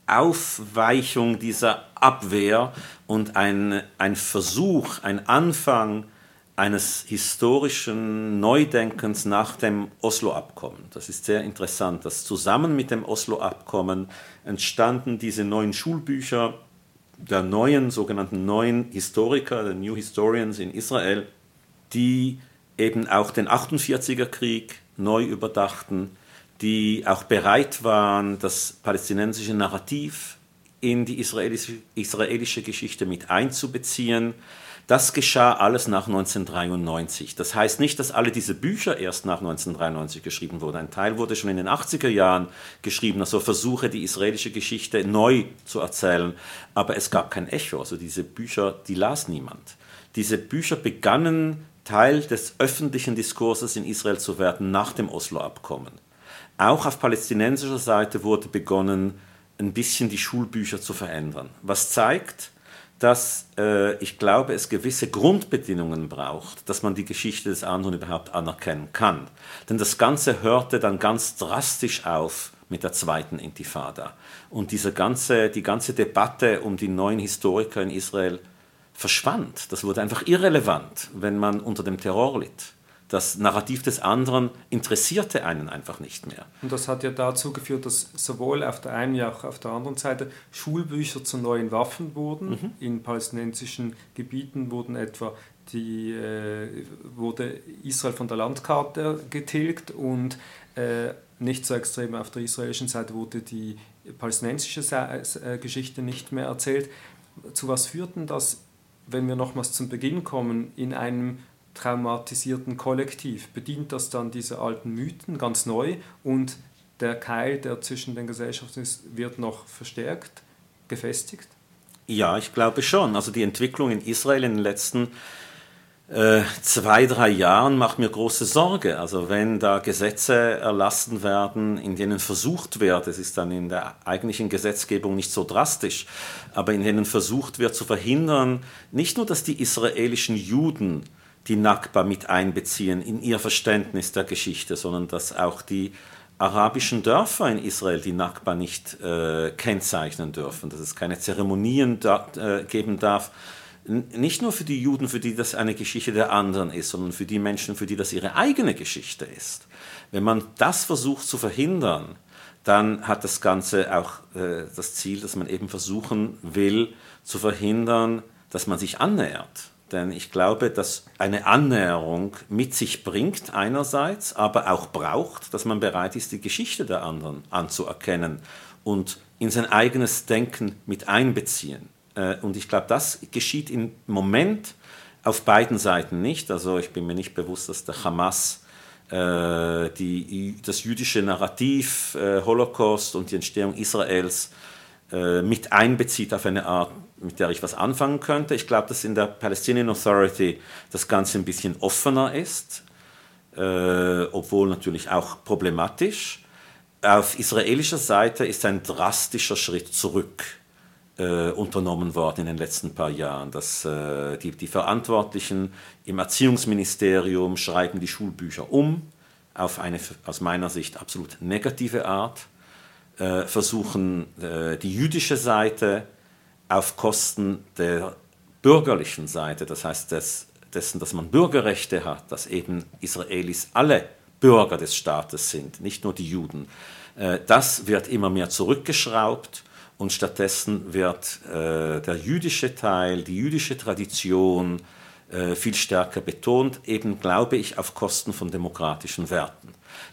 Aufweichung dieser Abwehr und ein, ein Versuch, ein Anfang eines historischen Neudenkens nach dem Oslo-Abkommen. Das ist sehr interessant, dass zusammen mit dem Oslo-Abkommen entstanden diese neuen Schulbücher der neuen, sogenannten neuen Historiker, der New Historians in Israel, die eben auch den 48er Krieg neu überdachten, die auch bereit waren, das palästinensische Narrativ in die israelische, israelische Geschichte mit einzubeziehen. Das geschah alles nach 1993. Das heißt nicht, dass alle diese Bücher erst nach 1993 geschrieben wurden. Ein Teil wurde schon in den 80er Jahren geschrieben, also Versuche, die israelische Geschichte neu zu erzählen. Aber es gab kein Echo. Also diese Bücher, die las niemand. Diese Bücher begannen Teil des öffentlichen Diskurses in Israel zu werden nach dem Oslo-Abkommen. Auch auf palästinensischer Seite wurde begonnen, ein bisschen die Schulbücher zu verändern. Was zeigt, dass äh, ich glaube, es gewisse Grundbedingungen braucht, dass man die Geschichte des anderen überhaupt anerkennen kann. Denn das Ganze hörte dann ganz drastisch auf mit der zweiten Intifada. Und diese ganze, die ganze Debatte um die neuen Historiker in Israel verschwand. Das wurde einfach irrelevant, wenn man unter dem Terror litt das Narrativ des anderen interessierte einen einfach nicht mehr.
Und das hat ja dazu geführt, dass sowohl auf der einen wie auch auf der anderen Seite Schulbücher zu neuen Waffen wurden. Mhm. In palästinensischen Gebieten wurden etwa die, äh, wurde Israel von der Landkarte getilgt und äh, nicht so extrem auf der israelischen Seite wurde die palästinensische äh, Geschichte nicht mehr erzählt. Zu was führt denn das, wenn wir nochmals zum Beginn kommen, in einem traumatisierten Kollektiv bedient das dann diese alten Mythen ganz neu und der Keil, der zwischen den Gesellschaften ist, wird noch verstärkt, gefestigt?
Ja, ich glaube schon. Also die Entwicklung in Israel in den letzten äh, zwei, drei Jahren macht mir große Sorge. Also wenn da Gesetze erlassen werden, in denen versucht wird, es ist dann in der eigentlichen Gesetzgebung nicht so drastisch, aber in denen versucht wird zu verhindern, nicht nur, dass die israelischen Juden die Nakba mit einbeziehen in ihr Verständnis der Geschichte, sondern dass auch die arabischen Dörfer in Israel die Nakba nicht äh, kennzeichnen dürfen, dass es keine Zeremonien da, äh, geben darf, nicht nur für die Juden, für die das eine Geschichte der anderen ist, sondern für die Menschen, für die das ihre eigene Geschichte ist. Wenn man das versucht zu verhindern, dann hat das Ganze auch äh, das Ziel, dass man eben versuchen will zu verhindern, dass man sich annähert. Denn ich glaube, dass eine Annäherung mit sich bringt einerseits, aber auch braucht, dass man bereit ist, die Geschichte der anderen anzuerkennen und in sein eigenes Denken mit einbeziehen. Äh, und ich glaube, das geschieht im Moment auf beiden Seiten nicht. Also ich bin mir nicht bewusst, dass der Hamas äh, die, das jüdische Narrativ, äh, Holocaust und die Entstehung Israels mit einbezieht auf eine Art, mit der ich was anfangen könnte. Ich glaube, dass in der Palestinian Authority das Ganze ein bisschen offener ist, obwohl natürlich auch problematisch. Auf israelischer Seite ist ein drastischer Schritt zurück unternommen worden in den letzten paar Jahren. Dass, äh, die, die Verantwortlichen im Erziehungsministerium schreiben die Schulbücher um, auf eine aus meiner Sicht absolut negative Art, äh, versuchen äh, die jüdische Seite auf Kosten der bürgerlichen Seite, das heißt des, dessen, dass man Bürgerrechte hat, dass eben Israelis alle Bürger des Staates sind, nicht nur die Juden. Äh, das wird immer mehr zurückgeschraubt und stattdessen wird äh, der jüdische Teil, die jüdische Tradition äh, viel stärker betont, eben glaube ich auf Kosten von demokratischen Werten.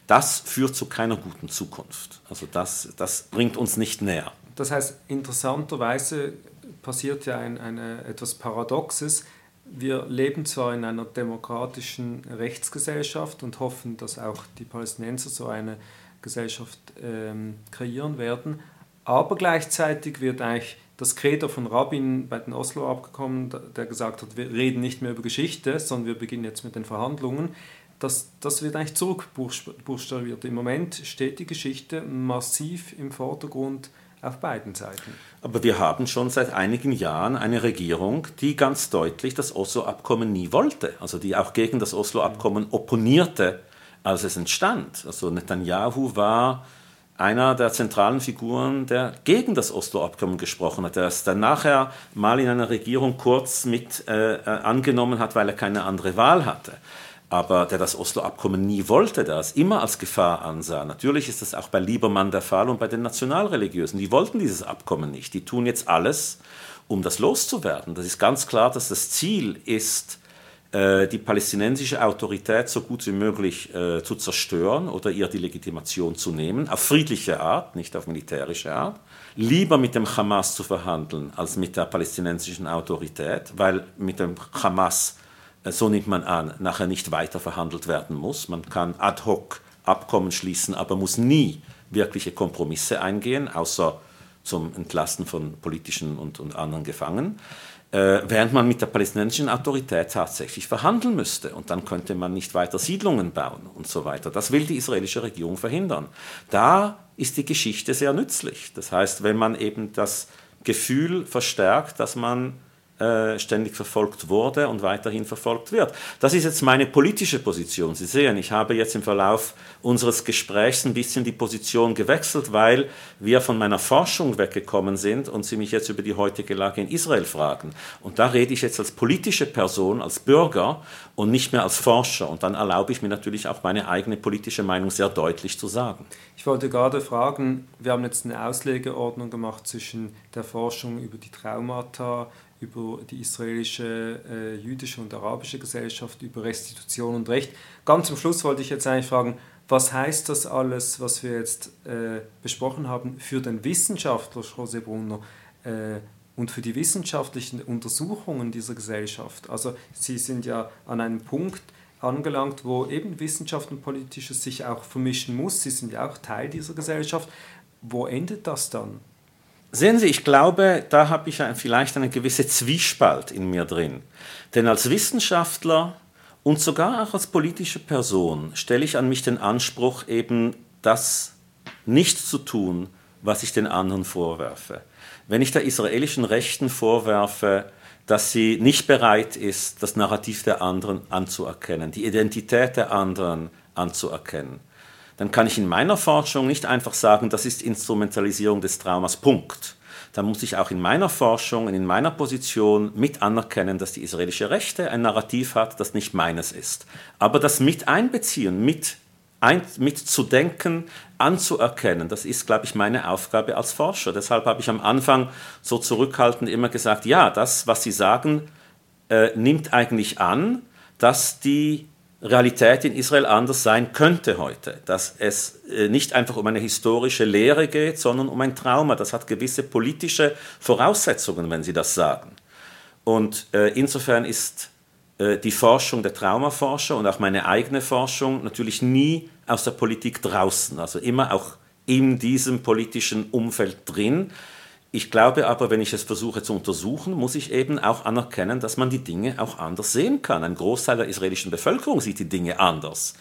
Das führt zu keiner guten Zukunft. Also das, das bringt uns nicht näher.
Das heißt, interessanterweise passiert ja ein, eine, etwas Paradoxes. Wir leben zwar in einer demokratischen Rechtsgesellschaft und hoffen, dass auch die Palästinenser so eine Gesellschaft ähm, kreieren werden, aber gleichzeitig wird eigentlich das Credo von Rabin bei den Oslo-Abkommen, der gesagt hat, wir reden nicht mehr über Geschichte, sondern wir beginnen jetzt mit den Verhandlungen, das, das wird eigentlich zurückbuchstabiert. Im Moment steht die Geschichte massiv im Vordergrund auf beiden Seiten.
Aber wir haben schon seit einigen Jahren eine Regierung, die ganz deutlich das Oslo-Abkommen nie wollte, also die auch gegen das Oslo-Abkommen opponierte, als es entstand. Also Netanyahu war einer der zentralen Figuren, der gegen das Oslo-Abkommen gesprochen hat, der es dann nachher mal in einer Regierung kurz mit äh, äh, angenommen hat, weil er keine andere Wahl hatte. Aber der das Oslo-Abkommen nie wollte, der es immer als Gefahr ansah. Natürlich ist das auch bei Liebermann der Fall und bei den Nationalreligiösen. Die wollten dieses Abkommen nicht. Die tun jetzt alles, um das loszuwerden. Das ist ganz klar, dass das Ziel ist, die palästinensische Autorität so gut wie möglich äh, zu zerstören oder ihr die Legitimation zu nehmen, auf friedliche Art, nicht auf militärische Art, lieber mit dem Hamas zu verhandeln als mit der palästinensischen Autorität, weil mit dem Hamas, äh, so nimmt man an, nachher nicht weiter verhandelt werden muss. Man kann ad hoc Abkommen schließen, aber muss nie wirkliche Kompromisse eingehen, außer zum Entlasten von politischen und, und anderen Gefangenen äh, während man mit der palästinensischen Autorität tatsächlich verhandeln müsste. Und dann könnte man nicht weiter Siedlungen bauen und so weiter. Das will die israelische Regierung verhindern. Da ist die Geschichte sehr nützlich. Das heißt, wenn man eben das Gefühl verstärkt, dass man äh, ständig verfolgt wurde und weiterhin verfolgt wird. Das ist jetzt meine politische Position. Sie sehen, ich habe jetzt im Verlauf unseres Gesprächs ein bisschen die Position gewechselt, weil wir von meiner Forschung weggekommen sind und Sie mich jetzt über die heutige Lage in Israel fragen. Und da rede ich jetzt als politische Person, als Bürger und nicht mehr als Forscher. Und dann erlaube ich mir natürlich auch meine eigene politische Meinung sehr deutlich zu sagen.
Ich wollte gerade fragen, wir haben jetzt eine Auslegeordnung gemacht zwischen der Forschung über die Traumata, über die israelische, äh, jüdische und arabische Gesellschaft, über Restitution und Recht. Ganz zum Schluss wollte ich jetzt eigentlich fragen, was heißt das alles, was wir jetzt äh, besprochen haben, für den Wissenschaftler José Brunner äh, und für die wissenschaftlichen Untersuchungen dieser Gesellschaft? Also Sie sind ja an einem Punkt angelangt, wo eben Wissenschaft und Politisches sich auch vermischen muss. Sie sind ja auch Teil dieser Gesellschaft. Wo endet das dann?
Sehen Sie, ich glaube, da habe ich vielleicht eine gewisse Zwiespalt in mir drin. Denn als Wissenschaftler und sogar auch als politische Person stelle ich an mich den Anspruch, eben das nicht zu tun, was ich den anderen vorwerfe. Wenn ich der israelischen Rechten vorwerfe, dass sie nicht bereit ist, das Narrativ der anderen anzuerkennen, die Identität der anderen anzuerkennen, dann kann ich in meiner Forschung nicht einfach sagen, das ist Instrumentalisierung des Traumas, Punkt. Dann muss ich auch in meiner Forschung und in meiner Position mit anerkennen, dass die israelische Rechte ein Narrativ hat, das nicht meines ist. Aber das mit einbeziehen, mit, ein, mit zu denken, anzuerkennen, das ist, glaube ich, meine Aufgabe als Forscher. Deshalb habe ich am Anfang so zurückhaltend immer gesagt, ja, das, was Sie sagen, äh, nimmt eigentlich an, dass die Realität in Israel anders sein könnte heute. Dass es äh, nicht einfach um eine historische Lehre geht, sondern um ein Trauma. Das hat gewisse politische Voraussetzungen, wenn Sie das sagen. Und äh, insofern ist äh, die Forschung der Traumaforscher und auch meine eigene Forschung natürlich nie aus der Politik draußen, also immer auch in diesem politischen Umfeld drin. Ich glaube aber, wenn ich es versuche zu untersuchen, muss ich eben auch anerkennen, dass man die Dinge auch anders sehen kann. Ein Großteil der israelischen Bevölkerung sieht die Dinge anders.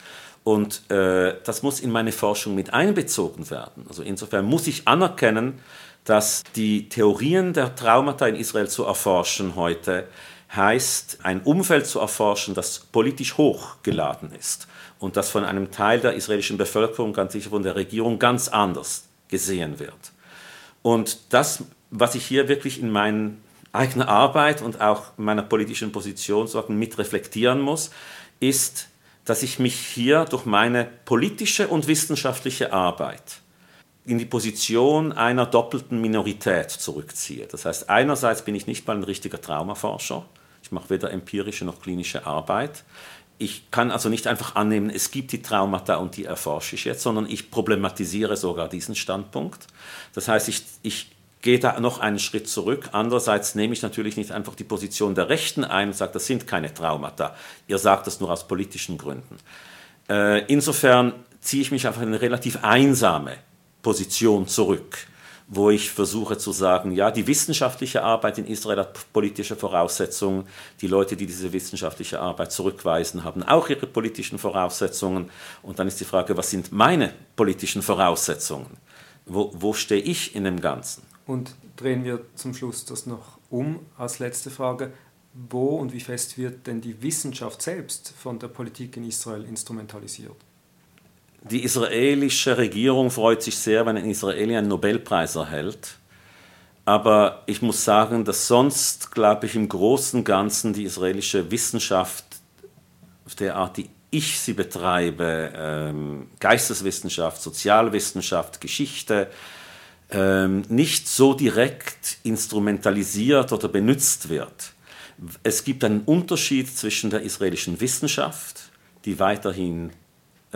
Und äh, das muss in meine Forschung mit einbezogen werden. Also insofern muss ich anerkennen, dass die Theorien der Traumata in Israel zu erforschen heute heißt, ein Umfeld zu erforschen, das politisch hochgeladen ist und das von einem Teil der israelischen Bevölkerung, ganz sicher von der Regierung, ganz anders gesehen wird. Und das, was ich hier wirklich in meiner eigenen Arbeit und auch meiner politischen Position mit reflektieren muss, ist, dass ich mich hier durch meine politische und wissenschaftliche Arbeit in die Position einer doppelten Minorität zurückziehe. Das heißt, einerseits bin ich nicht mal ein richtiger Traumaforscher, ich mache weder empirische noch klinische Arbeit. Ich kann also nicht einfach annehmen, es gibt die Traumata und die erforsche ich jetzt, sondern ich problematisiere sogar diesen Standpunkt. Das heißt, ich, ich gehe da noch einen Schritt zurück. Andererseits nehme ich natürlich nicht einfach die Position der Rechten ein und sage, das sind keine Traumata. Ihr sagt das nur aus politischen Gründen. Äh, insofern ziehe ich mich auf eine relativ einsame Position zurück wo ich versuche zu sagen, ja, die wissenschaftliche Arbeit in Israel hat politische Voraussetzungen, die Leute, die diese wissenschaftliche Arbeit zurückweisen, haben auch ihre politischen Voraussetzungen. Und dann ist die Frage, was sind meine politischen Voraussetzungen? Wo, wo stehe ich in dem Ganzen?
Und drehen wir zum Schluss das noch um als letzte Frage. Wo und wie fest wird denn die Wissenschaft selbst von der Politik in Israel instrumentalisiert?
Die israelische Regierung freut sich sehr, wenn ein Israeli einen Nobelpreis erhält. Aber ich muss sagen, dass sonst, glaube ich, im Großen und Ganzen die israelische Wissenschaft, auf der Art, die ich sie betreibe, ähm, Geisteswissenschaft, Sozialwissenschaft, Geschichte, ähm, nicht so direkt instrumentalisiert oder benutzt wird. Es gibt einen Unterschied zwischen der israelischen Wissenschaft, die weiterhin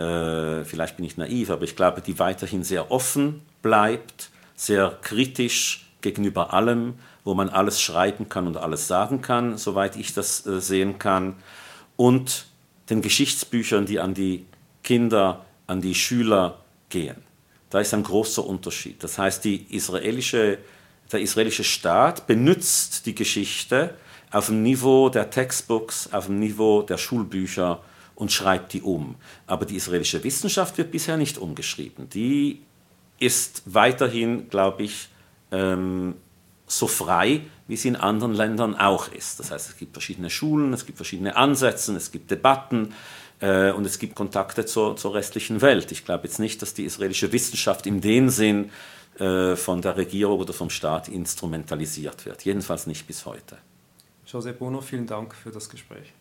äh, vielleicht bin ich naiv, aber ich glaube, die weiterhin sehr offen bleibt, sehr kritisch gegenüber allem, wo man alles schreiben kann und alles sagen kann, soweit ich das äh, sehen kann, und den Geschichtsbüchern, die an die Kinder, an die Schüler gehen. Da ist ein großer Unterschied. Das heißt, israelische, der israelische Staat benutzt die Geschichte auf dem Niveau der Textbooks, auf dem Niveau der Schulbücher und schreibt die um. Aber die israelische Wissenschaft wird bisher nicht umgeschrieben. Die ist weiterhin, glaube ich, ähm, so frei, wie sie in anderen Ländern auch ist. Das heißt, es gibt verschiedene Schulen, es gibt verschiedene Ansätze, es gibt Debatten äh, und es gibt Kontakte zur, zur, restlichen Welt. Ich glaube jetzt nicht, dass die israelische Wissenschaft in dem Sinn äh, von der Regierung oder vom Staat instrumentalisiert wird. Jedenfalls nicht bis heute.
José Bono, vielen Dank für das Gespräch.